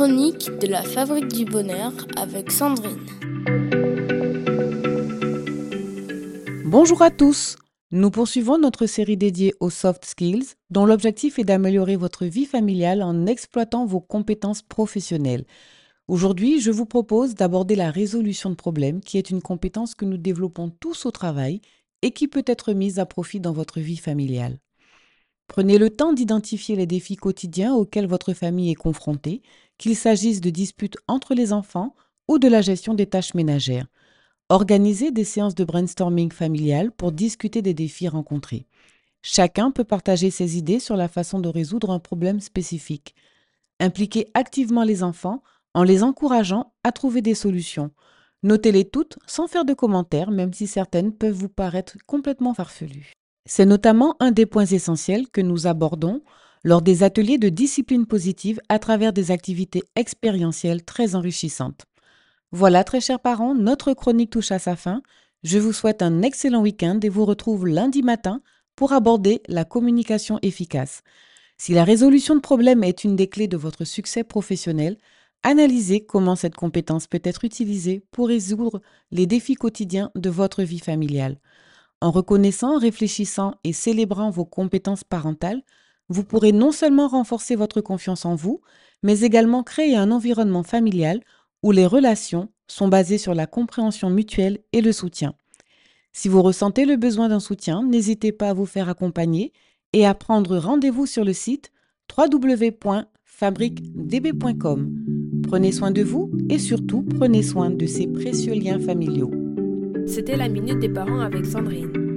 chroniques de la Fabrique du Bonheur avec Sandrine. Bonjour à tous. Nous poursuivons notre série dédiée aux soft skills, dont l'objectif est d'améliorer votre vie familiale en exploitant vos compétences professionnelles. Aujourd'hui, je vous propose d'aborder la résolution de problèmes, qui est une compétence que nous développons tous au travail et qui peut être mise à profit dans votre vie familiale. Prenez le temps d'identifier les défis quotidiens auxquels votre famille est confrontée, qu'il s'agisse de disputes entre les enfants ou de la gestion des tâches ménagères. Organisez des séances de brainstorming familial pour discuter des défis rencontrés. Chacun peut partager ses idées sur la façon de résoudre un problème spécifique. Impliquez activement les enfants en les encourageant à trouver des solutions. Notez-les toutes sans faire de commentaires, même si certaines peuvent vous paraître complètement farfelues. C'est notamment un des points essentiels que nous abordons lors des ateliers de discipline positive à travers des activités expérientielles très enrichissantes. Voilà, très chers parents, notre chronique touche à sa fin. Je vous souhaite un excellent week-end et vous retrouve lundi matin pour aborder la communication efficace. Si la résolution de problèmes est une des clés de votre succès professionnel, analysez comment cette compétence peut être utilisée pour résoudre les défis quotidiens de votre vie familiale. En reconnaissant, réfléchissant et célébrant vos compétences parentales, vous pourrez non seulement renforcer votre confiance en vous, mais également créer un environnement familial où les relations sont basées sur la compréhension mutuelle et le soutien. Si vous ressentez le besoin d'un soutien, n'hésitez pas à vous faire accompagner et à prendre rendez-vous sur le site www.fabriquedb.com. Prenez soin de vous et surtout prenez soin de ces précieux liens familiaux. C'était la Minute des Parents avec Sandrine.